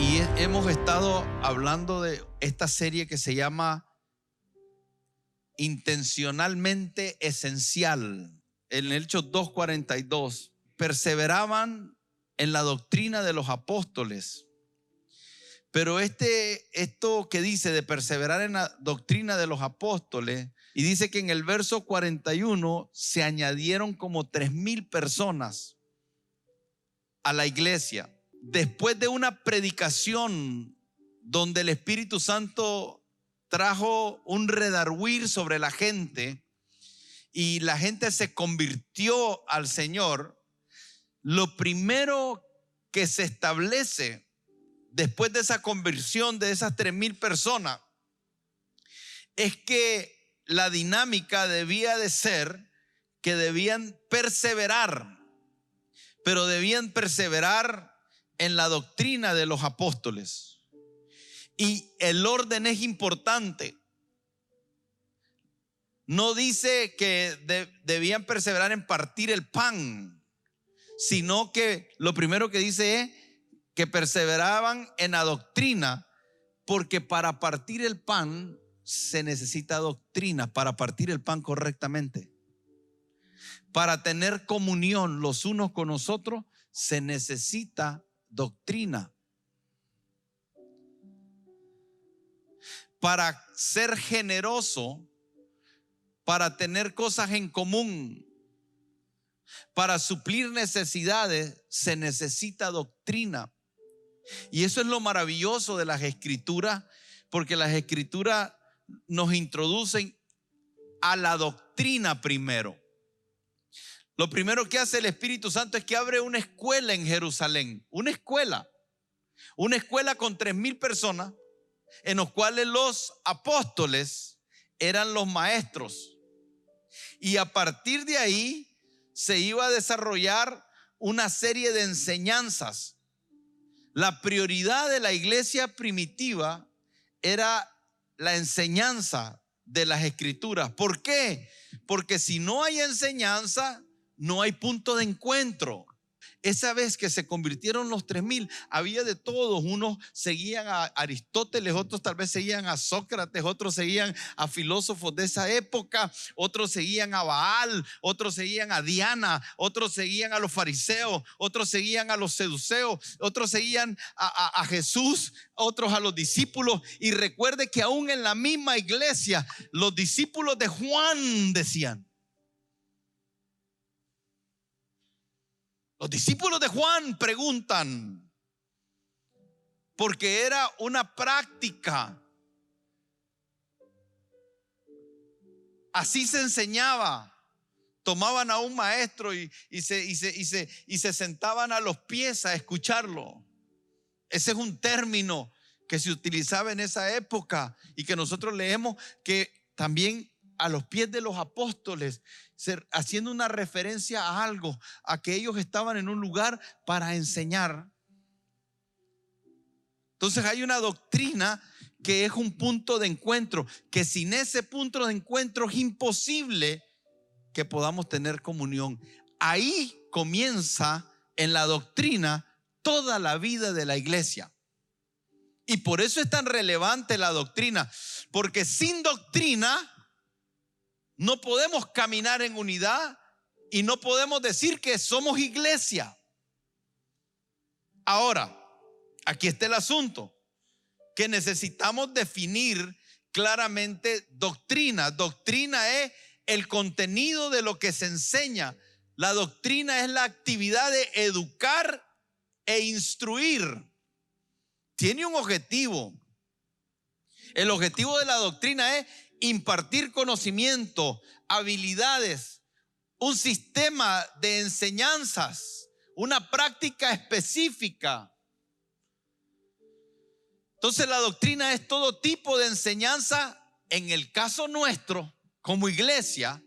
Y hemos estado hablando de esta serie que se llama Intencionalmente Esencial. En el Hecho 2.42, perseveraban en la doctrina de los apóstoles. Pero este, esto que dice de perseverar en la doctrina de los apóstoles, y dice que en el verso 41 se añadieron como tres mil personas a la iglesia después de una predicación donde el Espíritu Santo trajo un redarguir sobre la gente y la gente se convirtió al Señor, lo primero que se establece después de esa conversión de esas tres mil personas es que la dinámica debía de ser que debían perseverar, pero debían perseverar en la doctrina de los apóstoles. Y el orden es importante. No dice que debían perseverar en partir el pan, sino que lo primero que dice es que perseveraban en la doctrina, porque para partir el pan se necesita doctrina, para partir el pan correctamente. Para tener comunión los unos con nosotros se necesita doctrina. Para ser generoso, para tener cosas en común, para suplir necesidades, se necesita doctrina. Y eso es lo maravilloso de las escrituras, porque las escrituras nos introducen a la doctrina primero. Lo primero que hace el Espíritu Santo es que abre una escuela en Jerusalén, una escuela, una escuela con tres mil personas, en los cuales los apóstoles eran los maestros. Y a partir de ahí se iba a desarrollar una serie de enseñanzas. La prioridad de la iglesia primitiva era la enseñanza de las escrituras. ¿Por qué? Porque si no hay enseñanza, no hay punto de encuentro. Esa vez que se convirtieron los tres mil, había de todos. Unos seguían a Aristóteles, otros tal vez seguían a Sócrates, otros seguían a filósofos de esa época, otros seguían a Baal, otros seguían a Diana, otros seguían a los fariseos, otros seguían a los seduceos, otros seguían a, a Jesús, otros a los discípulos. Y recuerde que aún en la misma iglesia, los discípulos de Juan decían, Los discípulos de Juan preguntan, porque era una práctica. Así se enseñaba. Tomaban a un maestro y, se, y, se, y se sentaban a los pies a escucharlo. Ese es un término que se utilizaba en esa época y que nosotros leemos que también a los pies de los apóstoles, haciendo una referencia a algo, a que ellos estaban en un lugar para enseñar. Entonces hay una doctrina que es un punto de encuentro, que sin ese punto de encuentro es imposible que podamos tener comunión. Ahí comienza en la doctrina toda la vida de la iglesia. Y por eso es tan relevante la doctrina, porque sin doctrina no podemos caminar en unidad y no podemos decir que somos iglesia. Ahora, aquí está el asunto, que necesitamos definir claramente doctrina. Doctrina es el contenido de lo que se enseña. La doctrina es la actividad de educar e instruir. Tiene un objetivo. El objetivo de la doctrina es impartir conocimiento, habilidades, un sistema de enseñanzas, una práctica específica. Entonces la doctrina es todo tipo de enseñanza. En el caso nuestro, como iglesia,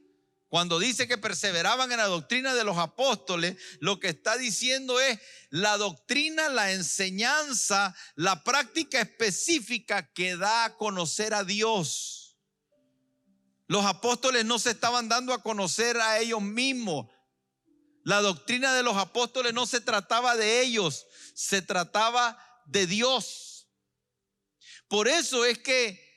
cuando dice que perseveraban en la doctrina de los apóstoles, lo que está diciendo es la doctrina, la enseñanza, la práctica específica que da a conocer a Dios. Los apóstoles no se estaban dando a conocer a ellos mismos. La doctrina de los apóstoles no se trataba de ellos, se trataba de Dios. Por eso es que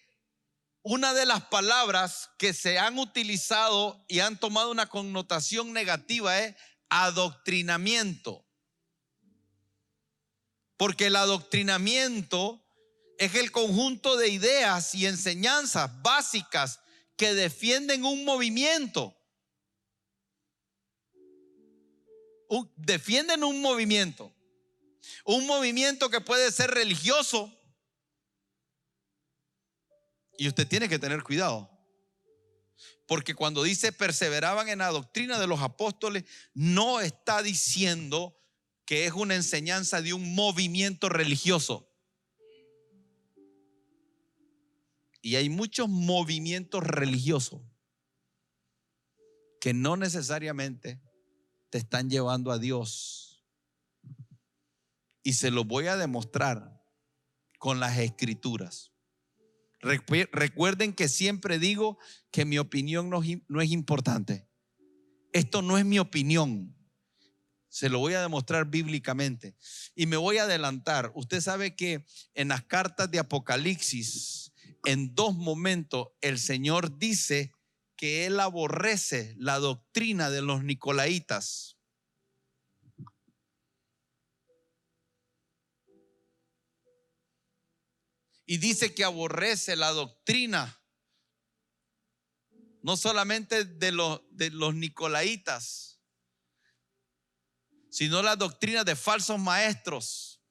una de las palabras que se han utilizado y han tomado una connotación negativa es adoctrinamiento. Porque el adoctrinamiento es el conjunto de ideas y enseñanzas básicas que defienden un movimiento. defienden un movimiento. Un movimiento que puede ser religioso, y usted tiene que tener cuidado. Porque cuando dice perseveraban en la doctrina de los apóstoles, no está diciendo que es una enseñanza de un movimiento religioso. Y hay muchos movimientos religiosos que no necesariamente te están llevando a Dios. Y se lo voy a demostrar con las escrituras. Recuerden que siempre digo que mi opinión no, es importante. Esto no es mi opinión. Se lo voy a demostrar bíblicamente. Y me voy a adelantar. Usted sabe que en las cartas de Apocalipsis, en dos momentos, el Señor dice que Él aborrece la doctrina de los nicolaitas. Y dice que aborrece la doctrina, no solamente de los, de nicolaitas, sino la doctrina de falsos maestros.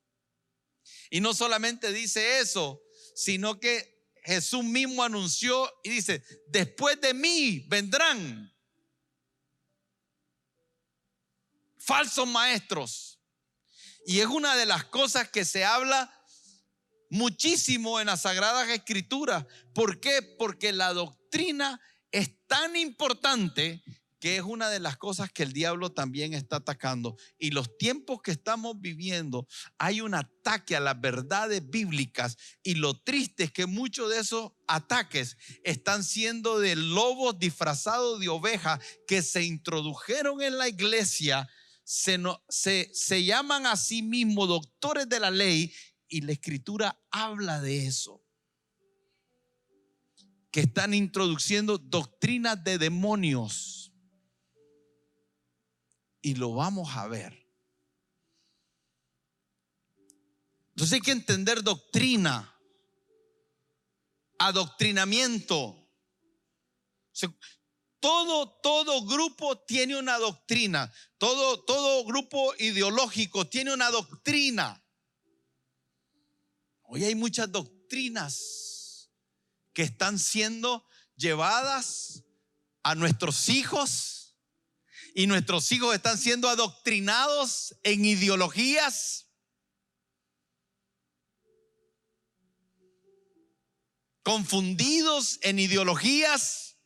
Y no solamente dice eso, sino que Jesús mismo anunció y dice, después de mí vendrán falsos maestros. Y es una de las cosas que se habla muchísimo en las Sagradas Escrituras. ¿Por qué? Porque la doctrina es tan importante que es una de las cosas que el diablo también está atacando. Y los tiempos que estamos viviendo, hay un ataque a las verdades bíblicas y lo triste es que muchos de esos ataques están siendo de lobos disfrazados de ovejas que se introdujeron en la iglesia, se, se, se llaman a sí mismos doctores de la ley y la escritura habla de eso. Que están introduciendo doctrinas de demonios. Y lo vamos a ver. Entonces hay que entender doctrina, adoctrinamiento. Todo, todo grupo tiene una doctrina. Todo, todo grupo ideológico tiene una doctrina. Hoy hay muchas doctrinas que están siendo llevadas a nuestros hijos y nuestros hijos están siendo adoctrinados en ideologías. Confundidos en ideologías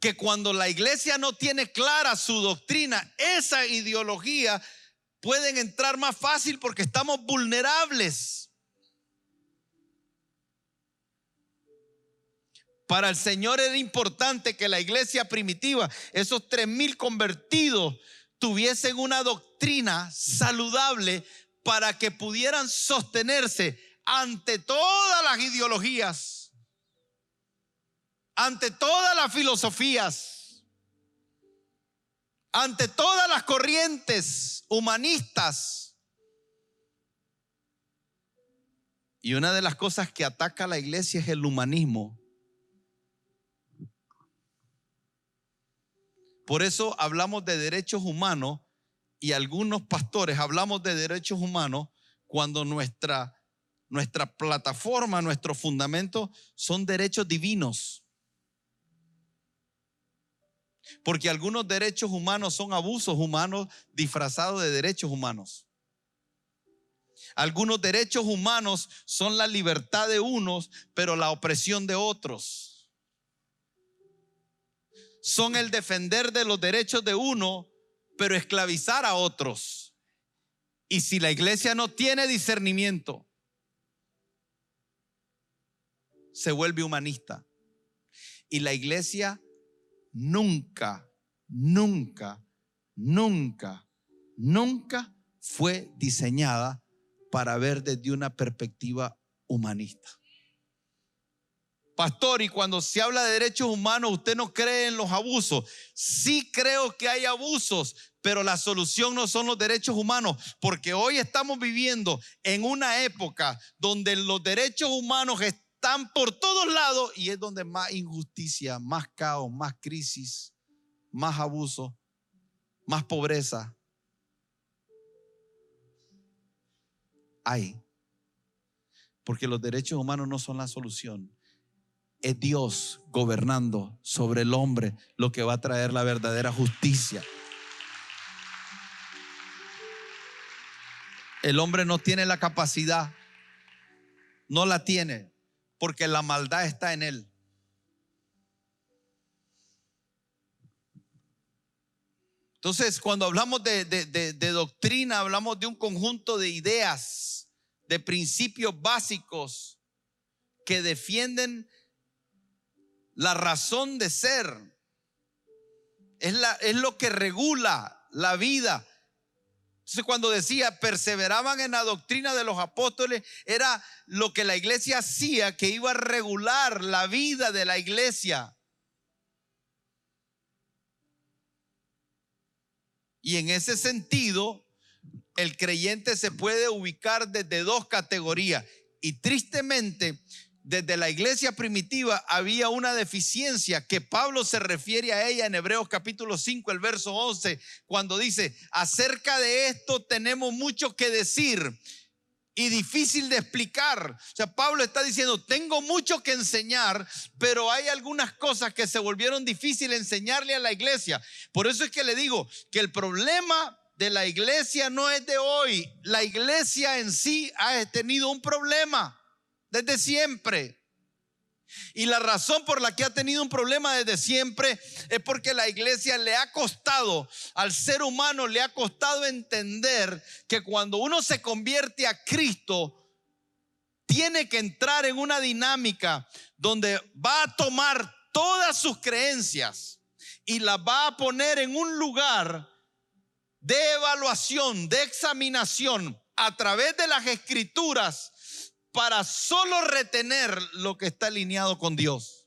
que cuando la iglesia no tiene clara su doctrina, esa ideología pueden entrar más fácil porque estamos vulnerables. Para el Señor era importante que la iglesia primitiva, esos tres mil convertidos, tuviesen una doctrina saludable para que pudieran sostenerse ante todas las ideologías, ante todas las filosofías ante todas las corrientes humanistas. Y una de las cosas que ataca a la iglesia es el humanismo. Por eso hablamos de derechos humanos y algunos pastores hablamos de derechos humanos cuando nuestra, nuestra plataforma, nuestro fundamento son derechos divinos. Porque algunos derechos humanos son abusos humanos disfrazados de derechos humanos. Algunos derechos humanos son la libertad de unos, pero la opresión de otros. Son el defender de los derechos de uno, pero esclavizar a otros. Y si la iglesia no tiene discernimiento, se vuelve humanista. Y la iglesia nunca, nunca, nunca, nunca fue diseñada para ver desde una perspectiva humanista. Pastor, y cuando se habla de derechos humanos, usted no cree en los abusos. Sí creo que hay abusos, pero la solución no son los derechos humanos, porque hoy estamos viviendo en una época donde los derechos humanos están por todos lados y es donde más injusticia, más caos, más crisis, más abuso, más pobreza hay. Porque los derechos humanos no son la solución. Es Dios gobernando sobre el hombre lo que va a traer la verdadera justicia. El hombre no tiene la capacidad, no la tiene, porque la maldad está en él. Entonces, cuando hablamos de, doctrina, hablamos de un conjunto de ideas, de principios básicos que defienden la razón de ser. Es, la, es lo que regula la vida. Entonces, cuando decía perseveraban en la doctrina de los apóstoles, era lo que la iglesia hacía, que iba a regular la vida de la iglesia. Y en ese sentido, el creyente se puede ubicar desde dos categorías. Y tristemente, desde la iglesia primitiva había una deficiencia que Pablo se refiere a ella en Hebreos capítulo 5, el verso 11, cuando dice, acerca de esto tenemos mucho que decir y difícil de explicar. O sea, Pablo está diciendo, tengo mucho que enseñar, pero hay algunas cosas que se volvieron difíciles enseñarle a la iglesia. Por eso es que le digo que el problema de la iglesia no es de hoy. La iglesia en sí ha tenido un problema desde siempre. Y la razón por la que ha tenido un problema desde siempre es porque la iglesia le ha costado, al ser humano le ha costado entender que cuando uno se convierte a Cristo, tiene que entrar en una dinámica donde va a tomar todas sus creencias y las va a poner en un lugar de evaluación, de examinación a través de las escrituras para solo retener lo que está alineado con Dios.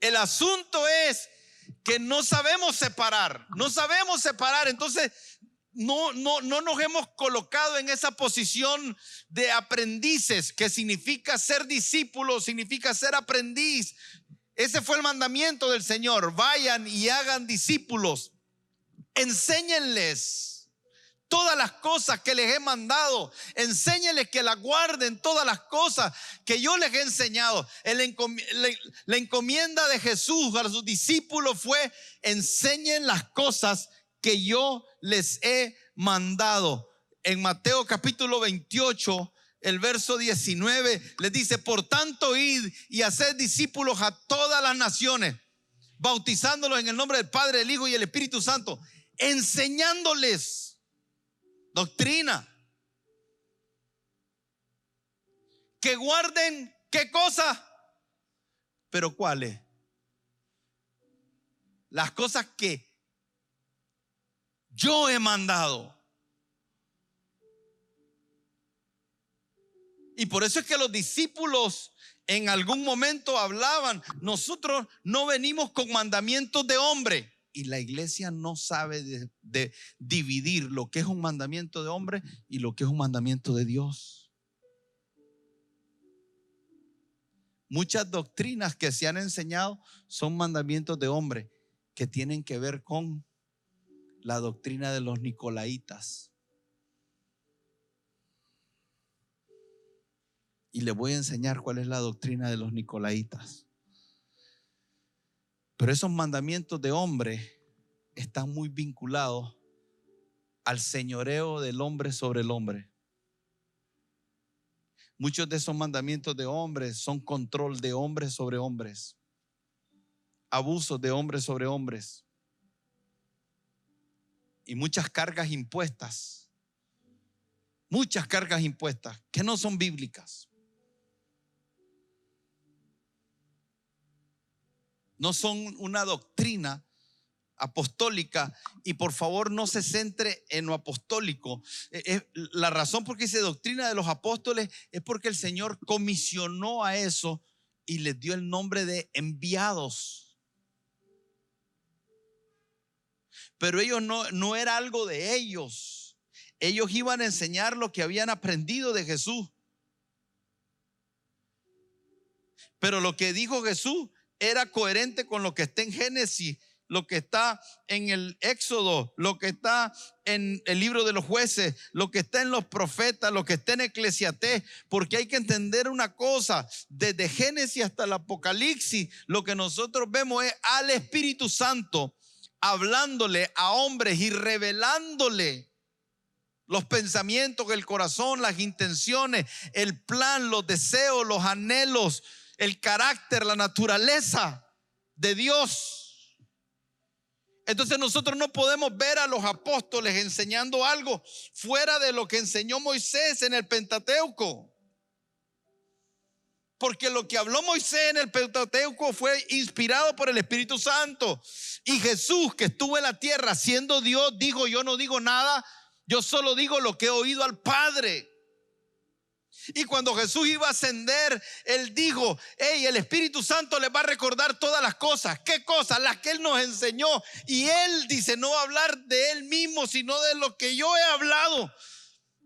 El asunto es que no sabemos separar, no sabemos separar, entonces no, no, no nos hemos colocado en esa posición de aprendices, que significa ser discípulo, significa ser aprendiz. Ese fue el mandamiento del Señor, vayan y hagan discípulos, enséñenles todas las cosas que les he mandado. Enséñeles que la guarden todas las cosas que yo les he enseñado. la encomienda de Jesús a sus discípulos fue, enseñen las cosas que yo les he mandado. En Mateo capítulo 28, el verso 19, les dice, por tanto id y haced discípulos a todas las naciones, bautizándolos en el nombre del Padre, del Hijo y el Espíritu Santo, enseñándoles doctrina. Que guarden qué cosa, pero cuáles. Las cosas que yo he mandado. Y por eso es que los discípulos en algún momento hablaban, nosotros no venimos con mandamientos de hombre y la iglesia no sabe de, dividir lo que es un mandamiento de hombre y lo que es un mandamiento de Dios. Muchas doctrinas que se han enseñado son mandamientos de hombre que tienen que ver con la doctrina de los nicolaitas. Y le voy a enseñar cuál es la doctrina de los nicolaitas. Pero esos mandamientos de hombre están muy vinculados al señoreo del hombre sobre el hombre. Muchos de esos mandamientos de hombres son control de hombres sobre hombres, abusos de hombres sobre hombres y muchas cargas impuestas, muchas cargas impuestas que no son bíblicas. No son una doctrina apostólica y por favor no se centre en lo apostólico. Eh, la razón por qué dice doctrina de los apóstoles es porque el Señor comisionó a eso y les dio el nombre de enviados. Pero ellos no, no era algo de ellos. Ellos iban a enseñar lo que habían aprendido de Jesús. Pero lo que dijo Jesús era coherente con lo que está en Génesis lo que está en el Éxodo, lo que está en el libro de los jueces, lo que está en los profetas, lo que está en Eclesiastés, porque hay que entender una cosa, desde Génesis hasta el Apocalipsis, lo que nosotros vemos es al Espíritu Santo hablándole a hombres y revelándole los pensamientos, el corazón, las intenciones, el plan, los deseos, los anhelos, el carácter, la naturaleza de Dios. Entonces nosotros no podemos ver a los apóstoles enseñando algo fuera de lo que enseñó Moisés en el Pentateuco. Porque lo que habló Moisés en el Pentateuco fue inspirado por el Espíritu Santo. Y Jesús, que estuvo en la tierra siendo Dios, dijo, yo no digo nada, yo solo digo lo que he oído al Padre. Y cuando Jesús iba a ascender, Él dijo, hey, el Espíritu Santo les va a recordar todas las cosas. ¿Qué cosas? Las que Él nos enseñó. Y Él dice, no hablar de Él mismo, sino de lo que yo he hablado.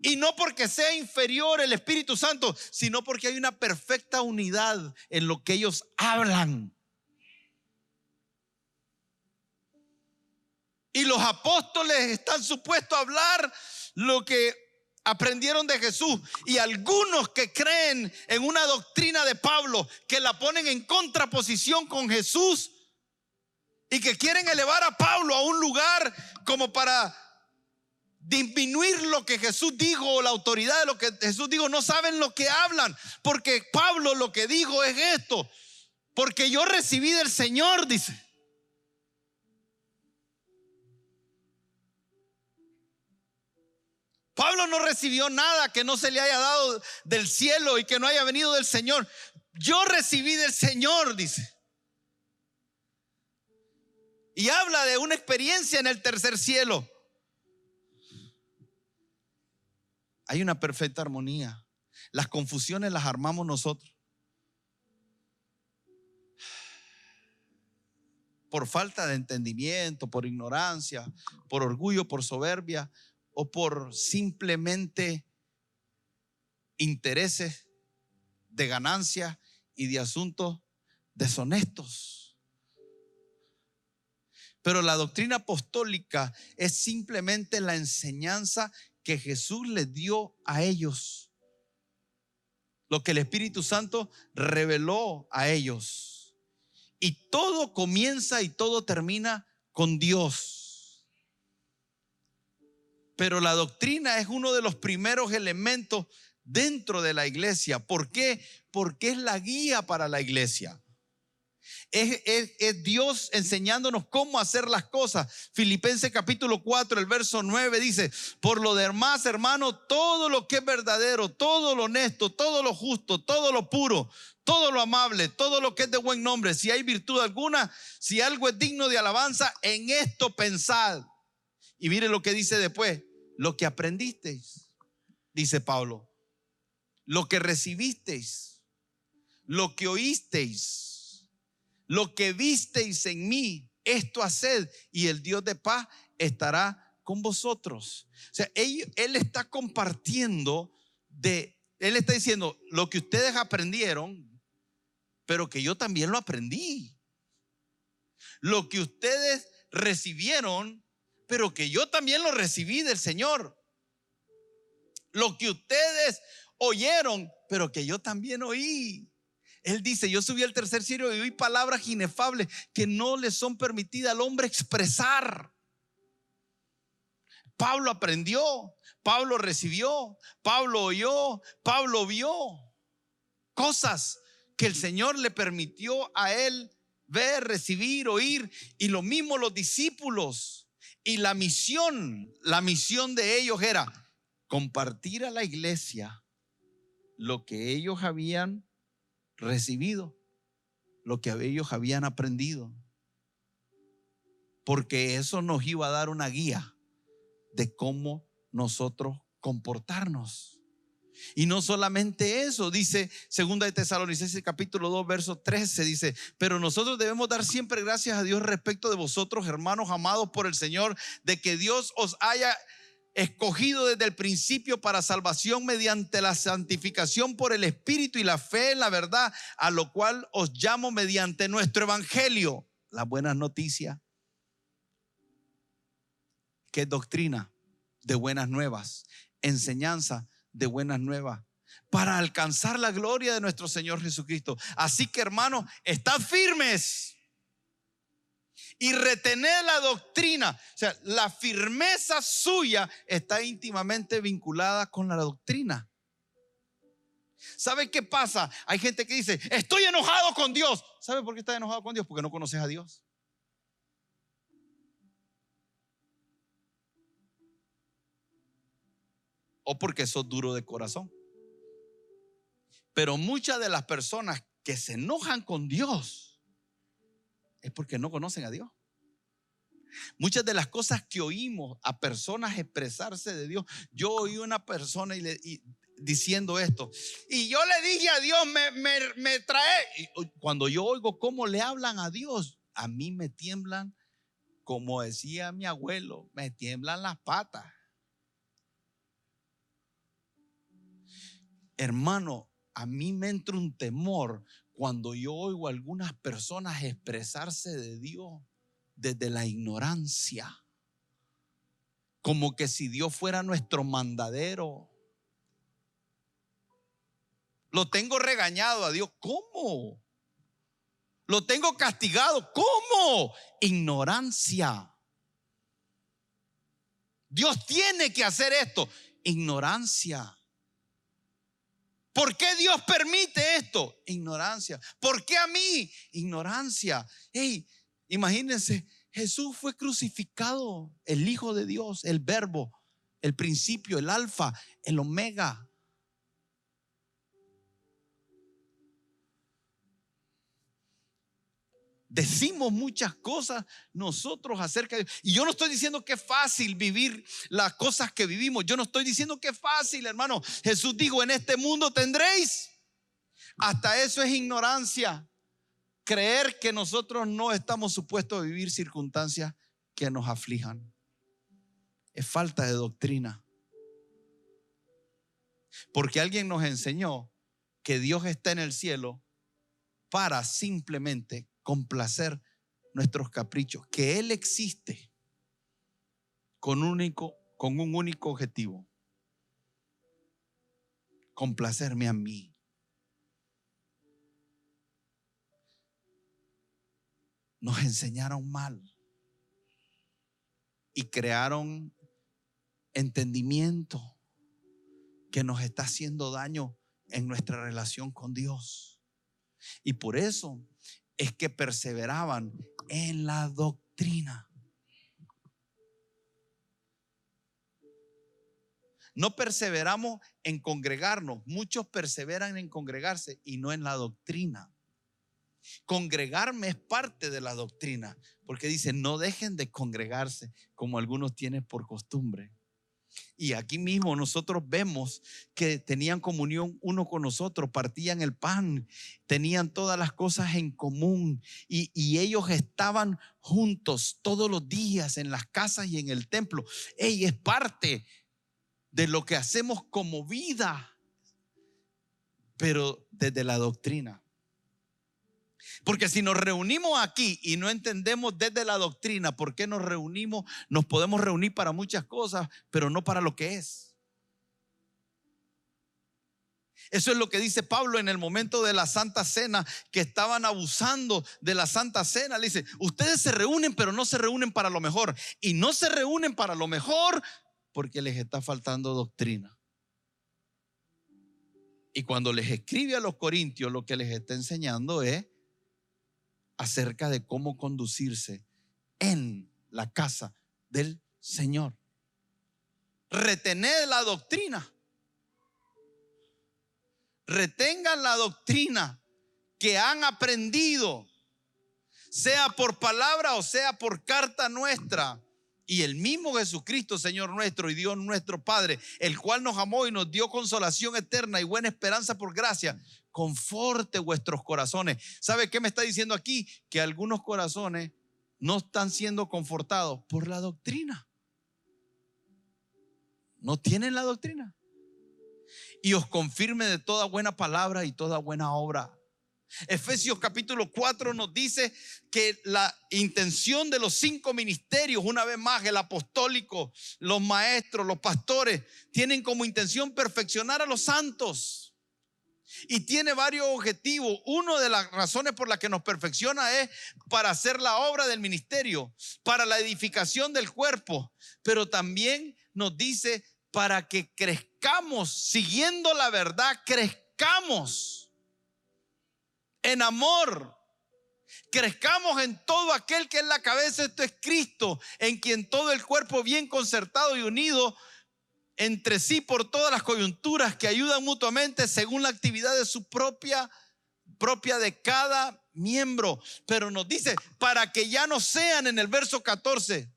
Y no porque sea inferior el Espíritu Santo, sino porque hay una perfecta unidad en lo que ellos hablan. Y los apóstoles están supuestos a hablar lo que aprendieron de Jesús y algunos que creen en una doctrina de Pablo que la ponen en contraposición con Jesús y que quieren elevar a Pablo a un lugar como para disminuir lo que Jesús dijo o la autoridad de lo que Jesús dijo, no saben lo que hablan, porque Pablo lo que dijo es esto, porque yo recibí del Señor, dice. Pablo no recibió nada que no se le haya dado del cielo y que no haya venido del Señor. Yo recibí del Señor, dice. Y habla de una experiencia en el tercer cielo. Hay una perfecta armonía. Las confusiones las armamos nosotros. Por falta de entendimiento, por ignorancia, por orgullo, por soberbia, o por simplemente intereses de ganancia y de asuntos deshonestos. Pero la doctrina apostólica es simplemente la enseñanza que Jesús les dio a ellos. Lo que el Espíritu Santo reveló a ellos. Y todo comienza y todo termina con Dios. Pero la doctrina es uno de los primeros elementos dentro de la iglesia. ¿Por qué? Porque es la guía para la iglesia. Es, Dios enseñándonos cómo hacer las cosas. Filipenses capítulo 4, el verso 9 dice, por lo demás, hermano, todo lo que es verdadero, todo lo honesto, todo lo justo, todo lo puro, todo lo amable, todo lo que es de buen nombre, si hay virtud alguna, si algo es digno de alabanza, en esto pensad. Y mire lo que dice después, lo que aprendisteis, dice Pablo, lo que recibisteis, lo que oísteis, lo que visteis en mí, esto haced y el Dios de paz estará con vosotros. O sea, él, él está compartiendo de, él está diciendo, lo que ustedes aprendieron, pero que yo también lo aprendí. Lo que ustedes recibieron, pero que yo también lo recibí del Señor. Lo que ustedes oyeron, pero que yo también oí. Él dice, yo subí al tercer cielo y oí palabras inefables que no le son permitidas al hombre expresar. Pablo aprendió, Pablo recibió, Pablo oyó, Pablo vio cosas que el Señor le permitió a él ver, recibir, oír. Y lo mismo los discípulos. Y la misión, la misión de ellos era compartir a la iglesia lo que ellos habían recibido, lo que ellos habían aprendido. Porque eso nos iba a dar una guía de cómo nosotros comportarnos. Y no solamente eso, dice segunda de Tesalonicenses capítulo 2 verso 13 dice, "Pero nosotros debemos dar siempre gracias a Dios respecto de vosotros, hermanos amados por el Señor, de que Dios os haya escogido desde el principio para salvación mediante la santificación por el Espíritu y la fe en la verdad, a lo cual os llamo mediante nuestro evangelio, la buena noticia, que es doctrina de buenas nuevas, enseñanza de buenas nuevas para alcanzar la gloria de nuestro Señor Jesucristo. Así que hermanos, estad firmes y retener la doctrina. O sea, la firmeza suya está íntimamente vinculada con la doctrina. ¿Sabe qué pasa? Hay gente que dice, estoy enojado con Dios. ¿Sabe por qué está enojado con Dios? Porque no conoces a Dios. O porque sos duro de corazón. Pero muchas de las personas que se enojan con Dios es porque no conocen a Dios. Muchas de las cosas que oímos a personas expresarse de Dios, yo oí una persona y diciendo esto, y yo le dije a Dios, me, me, me trae, cuando yo oigo cómo le hablan a Dios, a mí me tiemblan, como decía mi abuelo, me tiemblan las patas. Hermano, a mí me entra un temor cuando yo oigo a algunas personas expresarse de Dios desde la ignorancia. Como que si Dios fuera nuestro mandadero. Lo tengo regañado a Dios. ¿Cómo? Lo tengo castigado. ¿Cómo? Ignorancia. Dios tiene que hacer esto. Ignorancia. ¿Por qué Dios permite esto? Ignorancia. ¿Por qué a mí? Ignorancia. Hey, imagínense, Jesús fue crucificado, el Hijo de Dios, el Verbo, el principio, el Alfa, el Omega. Decimos muchas cosas nosotros acerca de... Y yo no estoy diciendo que es fácil vivir las cosas que vivimos. Yo no estoy diciendo que es fácil, hermano. Jesús dijo, en este mundo tendréis. Hasta eso es ignorancia. Creer que nosotros no estamos supuestos a vivir circunstancias que nos aflijan. Es falta de doctrina. Porque alguien nos enseñó que Dios está en el cielo para simplemente complacer nuestros caprichos, que Él existe con, único, con un único objetivo, complacerme a mí. Nos enseñaron mal y crearon entendimiento que nos está haciendo daño en nuestra relación con Dios. Y por eso es que perseveraban en la doctrina. No perseveramos en congregarnos. Muchos perseveran en congregarse y no en la doctrina. Congregarme es parte de la doctrina, porque dice, no dejen de congregarse como algunos tienen por costumbre. Y aquí mismo nosotros vemos que tenían comunión uno con nosotros, partían el pan, tenían todas las cosas en común y, ellos estaban juntos todos los días en las casas y en el templo. Ella es parte de lo que hacemos como vida, pero desde la doctrina. Porque si nos reunimos aquí y no entendemos desde la doctrina por qué nos reunimos, nos podemos reunir para muchas cosas, pero no para lo que es. Eso es lo que dice Pablo en el momento de la Santa Cena, que estaban abusando de la Santa Cena. Le dice, ustedes se reúnen, pero no se reúnen para lo mejor. Y no se reúnen para lo mejor porque les está faltando doctrina. Y cuando les escribe a los corintios, lo que les está enseñando es acerca de cómo conducirse en la casa del Señor. Retener la doctrina. Retengan la doctrina que han aprendido, sea por palabra o sea por carta nuestra. Y el mismo Jesucristo, Señor nuestro y Dios nuestro Padre, el cual nos amó y nos dio consolación eterna y buena esperanza por gracia, conforte vuestros corazones. ¿Sabe qué me está diciendo aquí? Que algunos corazones no están siendo confortados por la doctrina. No tienen la doctrina. Y os confirme de toda buena palabra y toda buena obra Efesios capítulo 4 nos dice que la intención de los cinco ministerios, una vez más, el apostólico, los maestros, los pastores, tienen como intención perfeccionar a los santos. Y tiene varios objetivos. Una de las razones por las que nos perfecciona es para hacer la obra del ministerio, para la edificación del cuerpo, pero también nos dice para que crezcamos, siguiendo la verdad, crezcamos en amor. Crezcamos en todo aquel que es la cabeza, esto es Cristo, en quien todo el cuerpo bien concertado y unido entre sí por todas las coyunturas que ayudan mutuamente según la actividad de su propia propia de cada miembro. Pero nos dice, para que ya no sean en el verso 14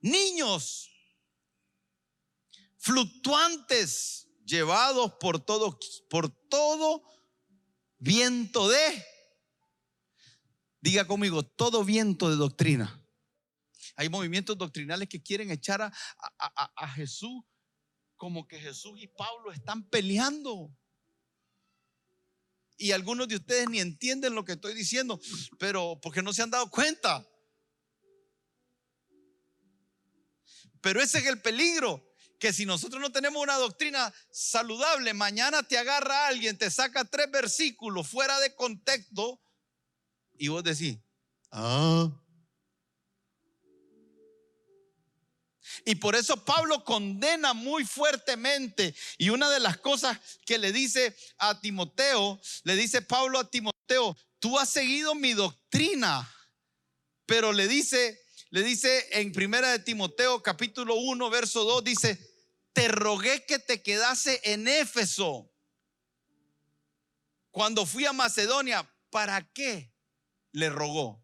niños fluctuantes llevados por todo por todo viento de, diga conmigo, todo viento de doctrina. Hay movimientos doctrinales que quieren echar a, Jesús como que Jesús y Pablo están peleando. Y algunos de ustedes ni entienden lo que estoy diciendo, pero porque no se han dado cuenta. Pero ese es el peligro que si nosotros no tenemos una doctrina saludable, mañana te agarra alguien, te saca tres versículos fuera de contexto y vos decís, ah. Y por eso Pablo condena muy fuertemente. Y una de las cosas que le dice a Timoteo, le dice Pablo a Timoteo, tú has seguido mi doctrina. Pero le dice, le dice en primera de Timoteo capítulo 1, verso 2, dice, te rogué que te quedase en Éfeso. Cuando fui a Macedonia, ¿para qué? Le rogó.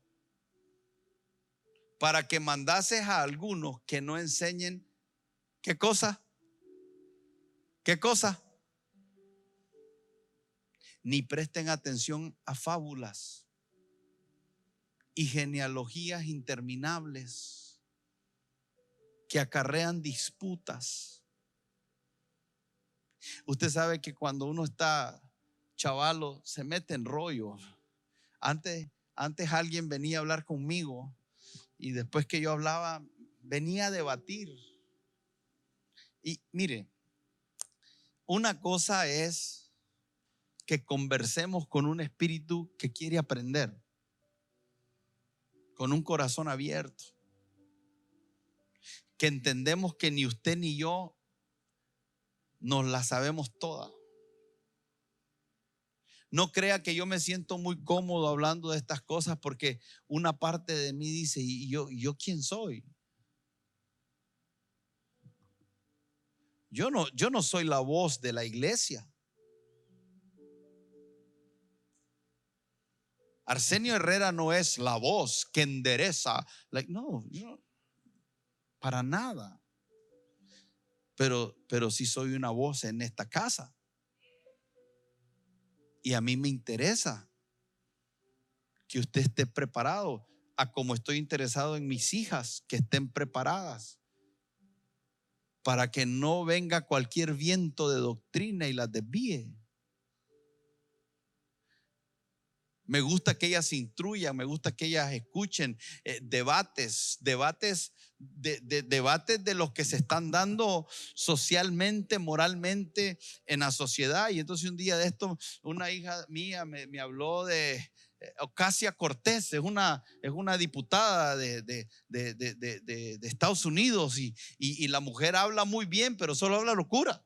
Para que mandases a algunos que no enseñen, ¿qué cosa? ¿Qué cosa? Ni presten atención a fábulas y genealogías interminables que acarrean disputas Usted sabe que cuando uno está chavalo, se mete en rollo. Antes, antes alguien venía a hablar conmigo y después que yo hablaba, venía a debatir. Y mire, una cosa es que conversemos con un espíritu que quiere aprender, con un corazón abierto, que entendemos que ni usted ni yo nos la sabemos toda. No crea que yo me siento muy cómodo hablando de estas cosas porque una parte de mí dice, ¿y yo, yo quién soy? Yo no, yo no soy la voz de la iglesia. Arsenio Herrera no es la voz que endereza. no, para nada pero, pero sí soy una voz en esta casa. Y a mí me interesa que usted esté preparado, a como estoy interesado en mis hijas, que estén preparadas, para que no venga cualquier viento de doctrina y las desvíe. Me gusta que ellas se instruyan, me gusta que ellas escuchen eh, debates, debates de, debates de los que se están dando socialmente, moralmente en la sociedad. Y entonces un día de esto, una hija mía me, habló de eh, Ocasia Cortés, es una, es una diputada de, de Estados Unidos y, y la mujer habla muy bien, pero solo habla locura.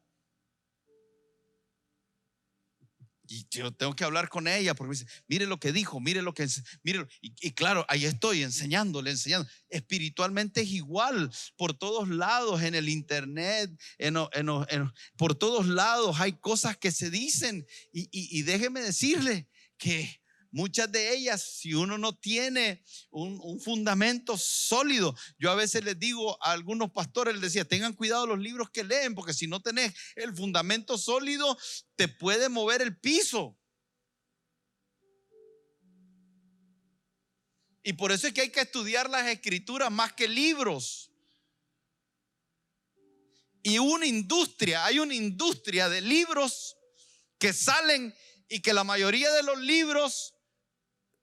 Y yo tengo que hablar con ella porque me dice, mire lo que dijo, mire lo que, mire, y, claro, ahí estoy enseñándole, enseñando. Espiritualmente es igual, por todos lados, en el internet, en, por todos lados hay cosas que se dicen. Y, y déjeme decirle que Muchas de ellas, si uno no tiene un, fundamento sólido, yo a veces les digo a algunos pastores, les decía, tengan cuidado los libros que leen, porque si no tenés el fundamento sólido, te puede mover el piso. Y por eso es que hay que estudiar las escrituras más que libros. Y una industria, hay una industria de libros que salen y que la mayoría de los libros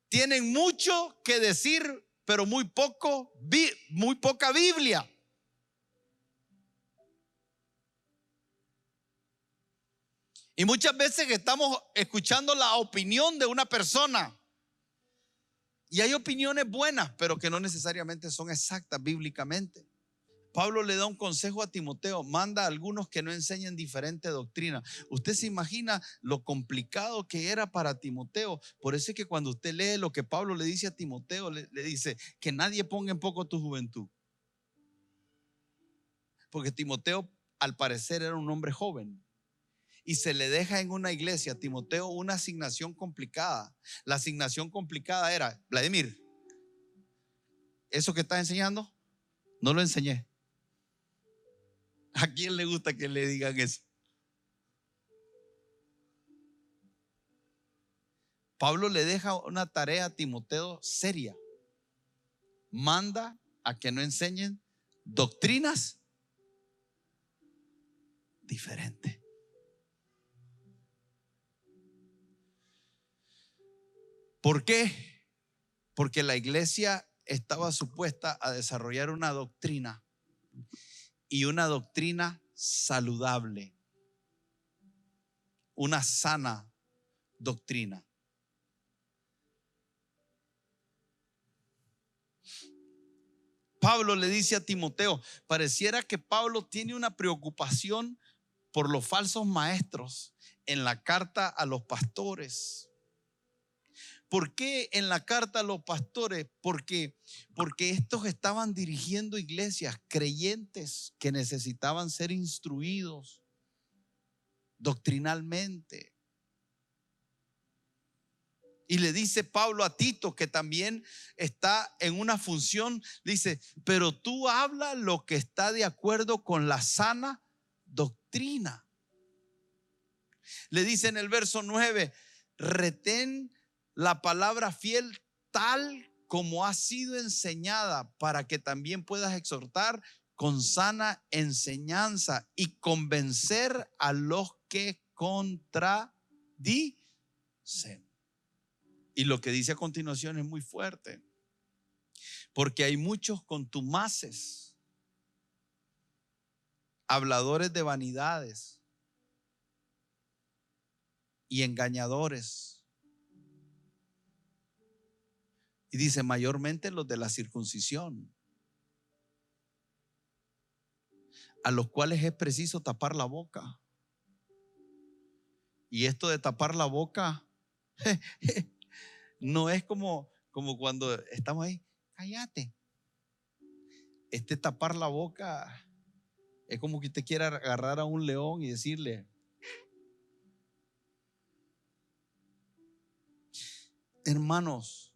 tienen mucho que decir, pero muy poco, muy poca Biblia. Y muchas veces estamos escuchando la opinión de una persona. Y hay opiniones buenas, pero que no necesariamente son exactas bíblicamente. Pablo le da un consejo a Timoteo, manda a algunos que no enseñen diferente doctrina. Usted se imagina lo complicado que era para Timoteo. Por eso es que cuando usted lee lo que Pablo le dice a Timoteo, le, dice que nadie ponga en poco tu juventud. Porque Timoteo al parecer era un hombre joven. Y se le deja en una iglesia a Timoteo una asignación complicada. La asignación complicada era, Vladimir, eso que estás enseñando, no lo enseñé. ¿A quién le gusta que le digan eso? Pablo le deja una tarea a Timoteo seria. Manda a que no enseñen doctrinas diferentes. ¿Por qué? Porque la iglesia estaba supuesta a desarrollar una doctrina y una doctrina saludable, una sana doctrina. Pablo le dice a Timoteo, pareciera que Pablo tiene una preocupación por los falsos maestros en la carta a los pastores. ¿Por qué en la carta a los pastores? Porque, porque estos estaban dirigiendo iglesias creyentes que necesitaban ser instruidos doctrinalmente. Y le dice Pablo a Tito, que también está en una función, dice, pero tú habla lo que está de acuerdo con la sana doctrina. Le dice en el verso 9, retén la palabra fiel tal como ha sido enseñada para que también puedas exhortar con sana enseñanza y convencer a los que contradicen. Y lo que dice a continuación es muy fuerte, porque hay muchos contumaces, habladores de vanidades y engañadores Y dice, mayormente los de la circuncisión, a los cuales es preciso tapar la boca. Y esto de tapar la boca no es como, como cuando estamos ahí, cállate. Este tapar la boca es como que usted quiera agarrar a un león y decirle, hermanos,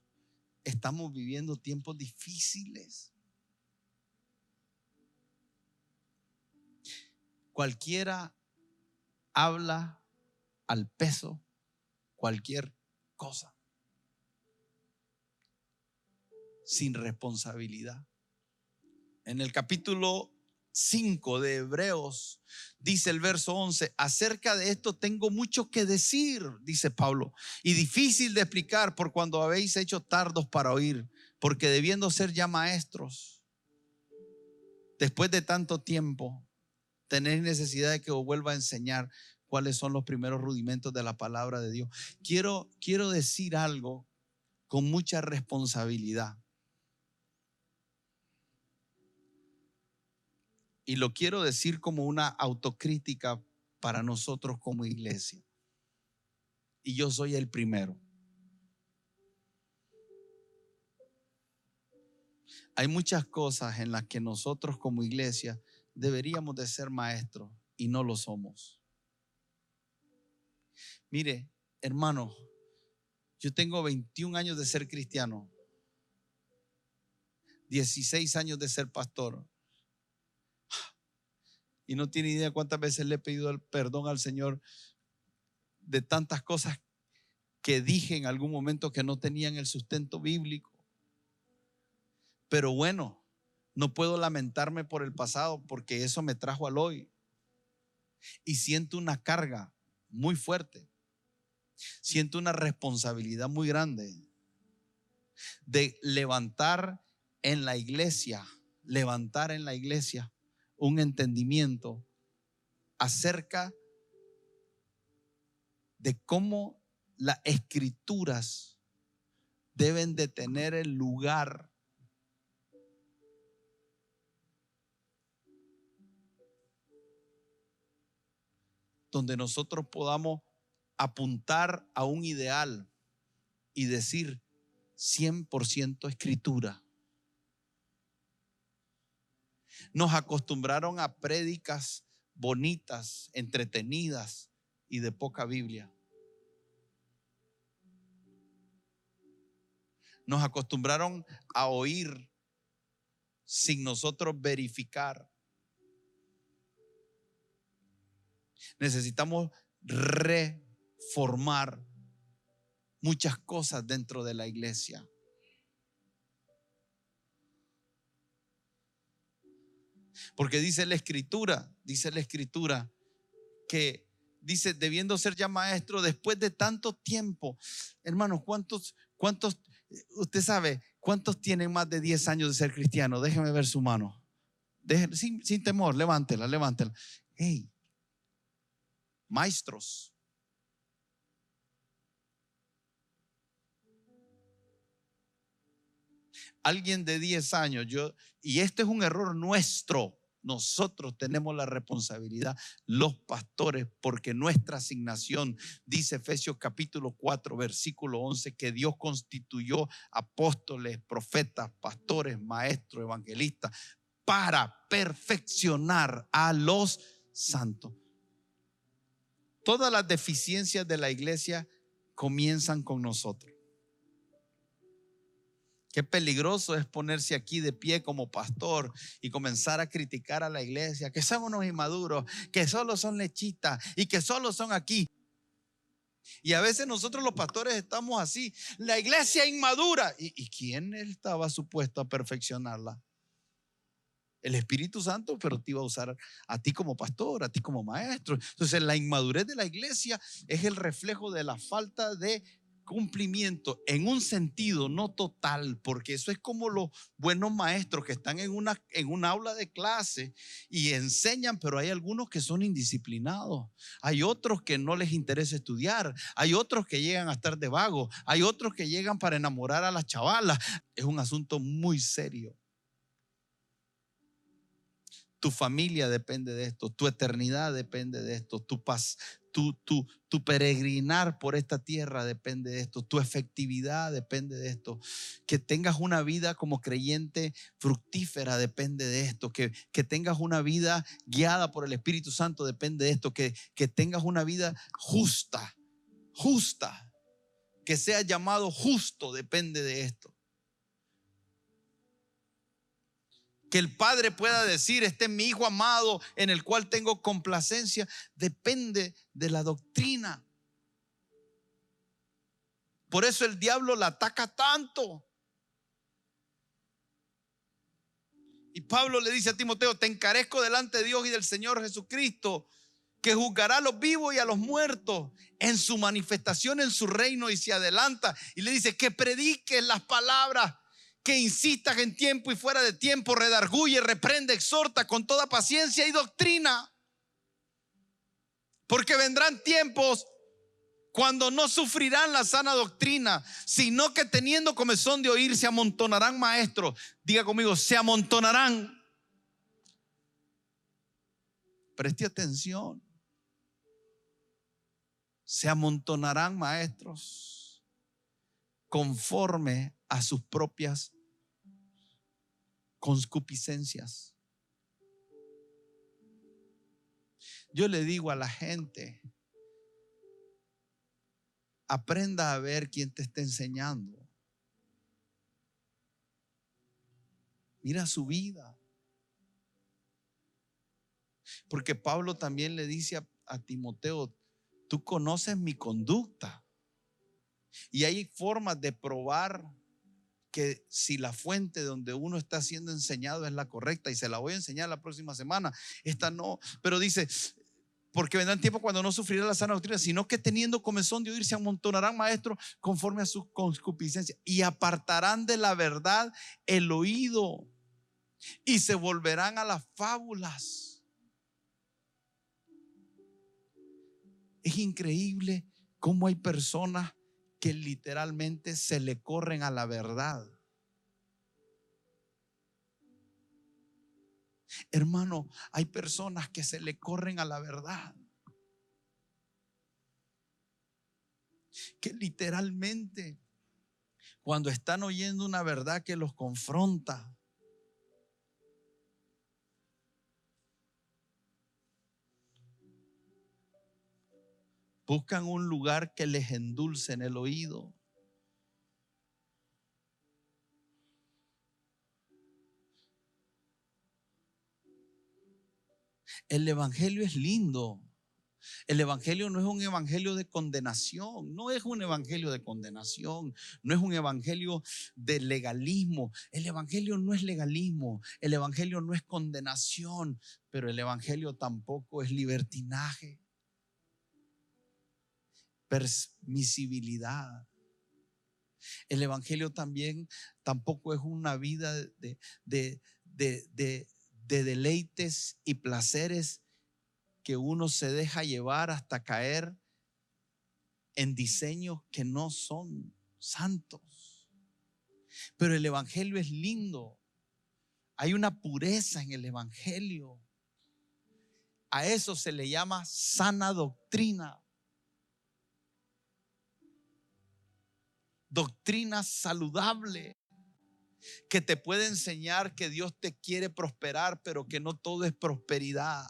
estamos viviendo tiempos difíciles. Cualquiera habla al peso cualquier cosa sin responsabilidad. En el capítulo 5 de Hebreos, dice el verso 11, acerca de esto tengo mucho que decir, dice Pablo, y difícil de explicar por cuando habéis hecho tardos para oír, porque debiendo ser ya maestros, después de tanto tiempo, tenéis necesidad de que os vuelva a enseñar cuáles son los primeros rudimentos de la palabra de Dios. Quiero, quiero decir algo con mucha responsabilidad. Y lo quiero decir como una autocrítica para nosotros como iglesia. Y yo soy el primero. Hay muchas cosas en las que nosotros como iglesia deberíamos de ser maestros y no lo somos. Mire, hermano, yo tengo 21 años de ser cristiano, 16 años de ser pastor, y no tiene idea cuántas veces le he pedido el perdón al Señor de tantas cosas que dije en algún momento que no tenían el sustento bíblico. Pero bueno, no puedo lamentarme por el pasado porque eso me trajo al hoy. Y siento una carga muy fuerte. Siento una responsabilidad muy grande de levantar en la iglesia, levantar en la iglesia un entendimiento acerca de cómo las escrituras deben de tener el lugar donde nosotros podamos apuntar a un ideal y decir 100% escritura. Nos acostumbraron a prédicas bonitas, entretenidas y de poca Biblia. Nos acostumbraron a oír sin nosotros verificar. Necesitamos reformar muchas cosas dentro de la iglesia. Porque dice la escritura, dice la escritura, que dice, debiendo ser ya maestro después de tanto tiempo. Hermanos, ¿cuántos, cuántos, usted sabe, cuántos tienen más de 10 años de ser cristiano? Déjeme ver su mano. sin, sin temor, levántela, levántela. Hey, maestros. Alguien de 10 años, yo, y este es un error nuestro. Nosotros tenemos la responsabilidad, los pastores, porque nuestra asignación, dice Efesios capítulo 4, versículo 11, que Dios constituyó apóstoles, profetas, pastores, maestros, evangelistas, para perfeccionar a los santos. Todas las deficiencias de la iglesia comienzan con nosotros. Qué peligroso es ponerse aquí de pie como pastor y comenzar a criticar a la iglesia, que son unos inmaduros, que solo son lechitas y que solo son aquí. Y a veces nosotros los pastores estamos así, la iglesia inmadura. ¿Y, y quién estaba supuesto a perfeccionarla? El Espíritu Santo, pero te iba a usar a ti como pastor, a ti como maestro. Entonces la inmadurez de la iglesia es el reflejo de la falta de cumplimiento en un sentido no total, porque eso es como los buenos maestros que están en una en aula de clase y enseñan, pero hay algunos que son indisciplinados. Hay otros que no les interesa estudiar, hay otros que llegan a estar de vago, hay otros que llegan para enamorar a las chavalas. Es un asunto muy serio. Tu familia depende de esto, tu eternidad depende de esto, tu paz, tu, tu, tu, peregrinar por esta tierra depende de esto, tu efectividad depende de esto, que tengas una vida como creyente fructífera depende de esto, que, que tengas una vida guiada por el Espíritu Santo depende de esto, que, que tengas una vida justa, justa, que sea llamado justo depende de esto. Que el padre pueda decir, este es mi hijo amado en el cual tengo complacencia, depende de la doctrina. Por eso el diablo la ataca tanto. Y Pablo le dice a Timoteo, te encarezco delante de Dios y del Señor Jesucristo, que juzgará a los vivos y a los muertos en su manifestación en su reino y se adelanta. Y le dice que prediques las palabras, que insistas en tiempo y fuera de tiempo, redarguye, reprende, exhorta con toda paciencia y doctrina. Porque vendrán tiempos cuando no sufrirán la sana doctrina, sino que teniendo comezón de oír, se amontonarán maestros. Diga conmigo, se amontonarán. Preste atención. Se amontonarán maestros conforme a sus propias concupiscencias. Yo le digo a la gente, aprenda a ver quién te está enseñando. Mira su vida. Porque Pablo también le dice a, Timoteo, tú conoces mi conducta. Y hay formas de probar que si la fuente donde uno está siendo enseñado es la correcta, y se la voy a enseñar la próxima semana, esta no, pero dice, porque vendrán tiempos cuando no sufrirá la sana doctrina, sino que teniendo comezón de oír se amontonarán maestros conforme a su concupiscencia y apartarán de la verdad el oído y se volverán a las fábulas. Es increíble cómo hay personas que literalmente se le corren a la verdad. Hermano, hay personas que se le corren a la verdad. Que literalmente, cuando están oyendo una verdad que los confronta, buscan un lugar que les endulce en el oído. El Evangelio es lindo. El Evangelio no es un Evangelio de condenación, no es un Evangelio de condenación, no es un Evangelio de legalismo. El Evangelio no es legalismo, el Evangelio no es condenación, pero el Evangelio tampoco es libertinaje, permisibilidad. El Evangelio también tampoco es una vida de, de, de de deleites y placeres que uno se deja llevar hasta caer en diseños que no son santos. Pero el Evangelio es lindo. Hay una pureza en el Evangelio. A eso se le llama sana doctrina. Doctrina saludable que te puede enseñar que Dios te quiere prosperar, pero que no todo es prosperidad.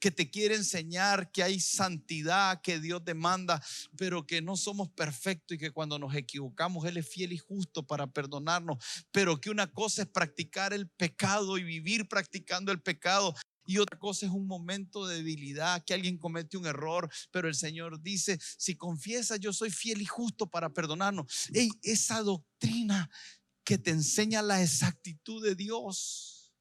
Que te quiere enseñar que hay santidad que Dios demanda, pero que no somos perfectos y que cuando nos equivocamos Él es fiel y justo para perdonarnos. Pero que una cosa es practicar el pecado y vivir practicando el pecado y otra cosa es un momento de debilidad, que alguien comete un error, pero el Señor dice, si confiesas, yo soy fiel y justo para perdonarnos. esa doctrina que te enseña la exactitud de Dios.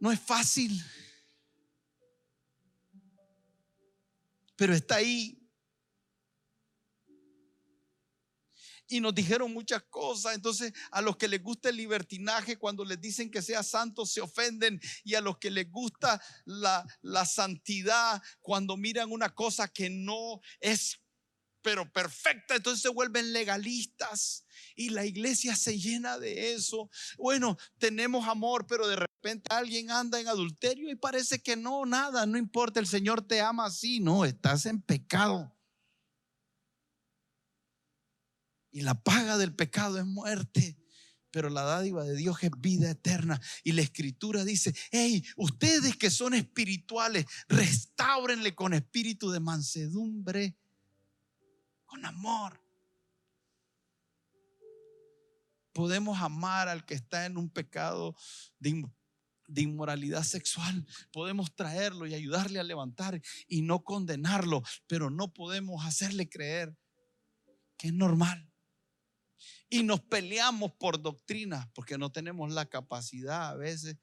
No es fácil, pero está ahí. Y nos dijeron muchas cosas. Entonces, a los que les gusta el libertinaje, cuando les dicen que sea santo, se ofenden. Y a los que les gusta la, la santidad, cuando miran una cosa que no es pero perfecta, entonces se vuelven legalistas y la iglesia se llena de eso. Bueno, tenemos amor, pero de repente alguien anda en adulterio y parece que no, nada, no importa, el Señor te ama así, no, estás en pecado. Y la paga del pecado es muerte pero la dádiva de Dios es vida eterna. Y la escritura dice, hey, ustedes que son espirituales, restáurenle con espíritu de mansedumbre con amor. Podemos amar al que está en un pecado de, inmoralidad sexual. Podemos traerlo y ayudarle a levantar y no condenarlo, pero no podemos hacerle creer que es normal. Y nos peleamos por doctrinas porque no tenemos la capacidad a veces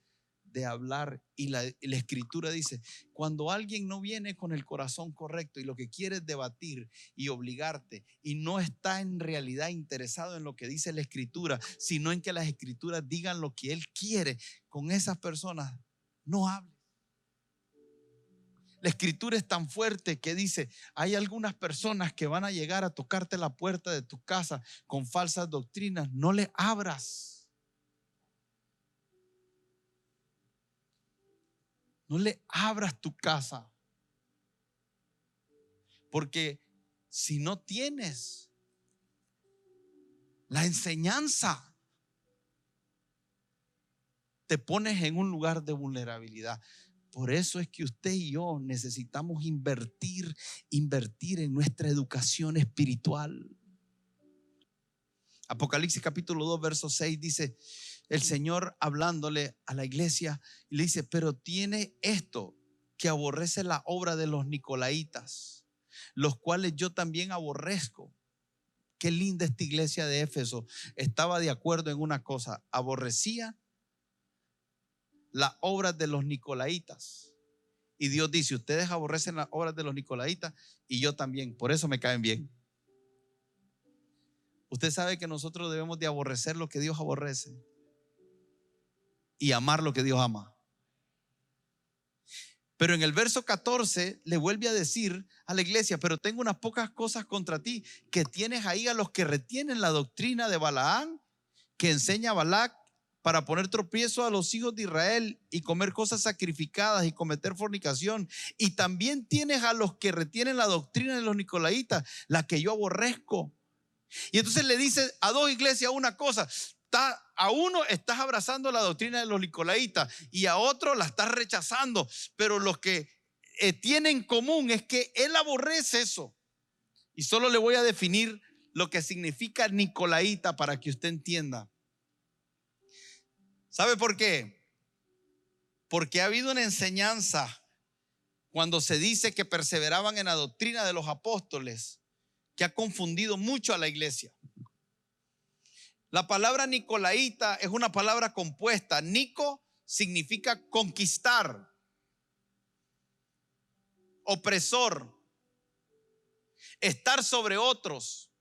de hablar. Y la, la, escritura dice, cuando alguien no viene con el corazón correcto y lo que quiere es debatir y obligarte y no está en realidad interesado en lo que dice la escritura, sino en que las escrituras digan lo que él quiere, con esas personas no hable. La escritura es tan fuerte que dice, hay algunas personas que van a llegar a tocarte la puerta de tu casa con falsas doctrinas, no le abras. No le abras tu casa. Porque si no tienes la enseñanza, te pones en un lugar de vulnerabilidad. Por eso es que usted y yo necesitamos invertir, invertir en nuestra educación espiritual. Apocalipsis capítulo 2, verso 6 dice, el Señor hablándole a la iglesia, le dice, pero tiene esto que aborrece la obra de los Nicolaitas, los cuales yo también aborrezco. Qué linda esta iglesia de Éfeso. Estaba de acuerdo en una cosa, aborrecía las obras de los Nicolaitas. Y Dios dice, ustedes aborrecen las obras de los Nicolaitas y yo también, por eso me caen bien. Usted sabe que nosotros debemos de aborrecer lo que Dios aborrece y amar lo que Dios ama. Pero en el verso 14 le vuelve a decir a la iglesia, pero tengo unas pocas cosas contra ti, que tienes ahí a los que retienen la doctrina de Balaán, que enseña a Balac para poner tropiezo a los hijos de Israel y comer cosas sacrificadas y cometer fornicación. Y también tienes a los que retienen la doctrina de los nicolaitas, la que yo aborrezco. Y entonces le dice a dos iglesias una cosa, a uno estás abrazando la doctrina de los nicolaitas y a otro la estás rechazando, pero lo que eh, tiene en común es que él aborrece eso. Y solo le voy a definir lo que significa nicolaita para que usted entienda. ¿Sabe por qué? Porque ha habido una enseñanza cuando se dice que perseveraban en la doctrina de los apóstoles que ha confundido mucho a la iglesia. La palabra nicolaíta es una palabra compuesta. Nico significa conquistar, opresor, estar sobre otros.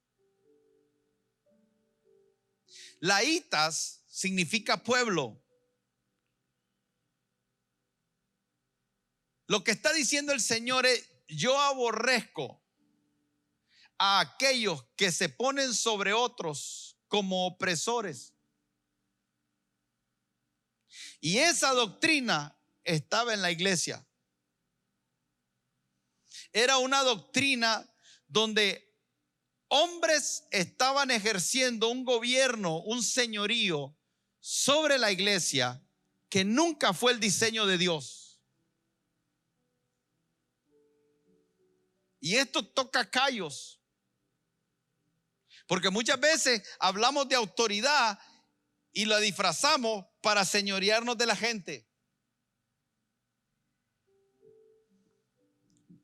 Laitas significa pueblo. Lo que está diciendo el Señor es, yo aborrezco a aquellos que se ponen sobre otros como opresores. Y esa doctrina estaba en la iglesia. Era una doctrina donde hombres estaban ejerciendo un gobierno, un señorío sobre la iglesia que nunca fue el diseño de Dios. Y esto toca callos. Porque muchas veces hablamos de autoridad y la disfrazamos para señorearnos de la gente.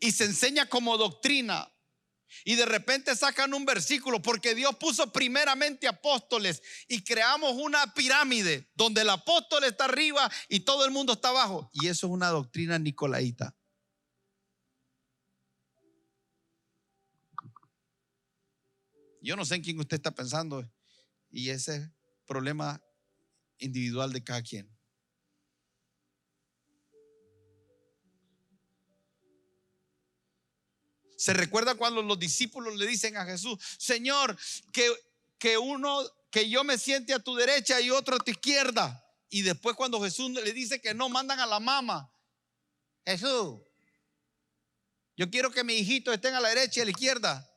Y se enseña como doctrina. Y de repente sacan un versículo porque Dios puso primeramente apóstoles y creamos una pirámide donde el apóstol está arriba y todo el mundo está abajo. Y eso es una doctrina nicolaita. Yo no sé en quién usted está pensando y ese es problema individual de cada quien. Se recuerda cuando los discípulos le dicen a Jesús, Señor, que, que uno, que yo me siente a tu derecha y otro a tu izquierda. Y después cuando Jesús le dice que no, mandan a la mamá. Jesús, yo quiero que mis hijitos estén a la derecha y a la izquierda.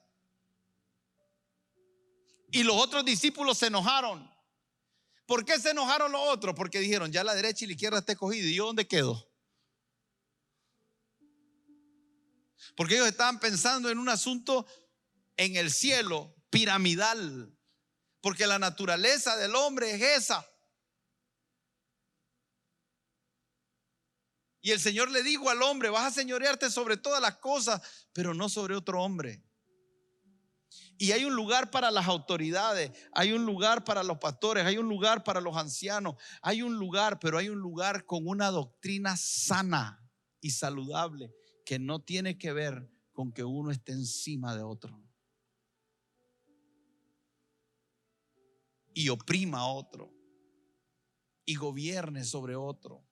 Y los otros discípulos se enojaron. ¿Por qué se enojaron los otros? Porque dijeron, ya la derecha y la izquierda está cogido. ¿Y yo dónde quedo? Porque ellos estaban pensando en un asunto en el cielo, piramidal. Porque la naturaleza del hombre es esa. Y el Señor le dijo al hombre, vas a señorearte sobre todas las cosas, pero no sobre otro hombre. Y hay un lugar para las autoridades, hay un lugar para los pastores, hay un lugar para los ancianos, hay un lugar, pero hay un lugar con una doctrina sana y saludable que no tiene que ver con que uno esté encima de otro. Y oprima a otro. Y gobierne sobre otro.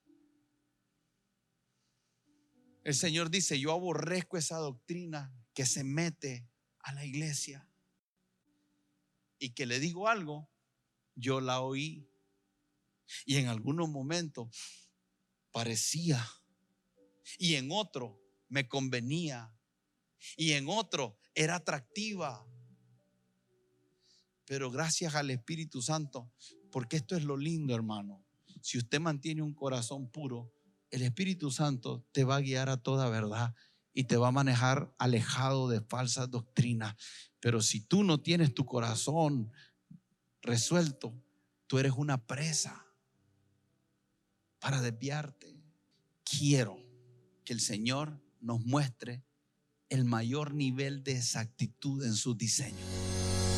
El Señor dice, yo aborrezco esa doctrina que se mete a la iglesia y que le digo algo, yo la oí. Y en algunos momentos parecía. Y en otro me convenía. Y en otro era atractiva. Pero gracias al Espíritu Santo, porque esto es lo lindo, hermano. Si usted mantiene un corazón puro, el Espíritu Santo te va a guiar a toda verdad y te va a manejar alejado de falsas doctrinas. Pero si tú no tienes tu corazón resuelto, tú eres una presa para desviarte. Quiero que el Señor nos muestre el mayor nivel de exactitud en su diseño.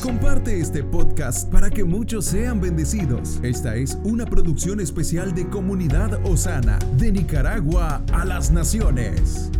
Comparte este podcast para que muchos sean bendecidos. Esta es una producción especial de Comunidad Osana, de Nicaragua a las Naciones.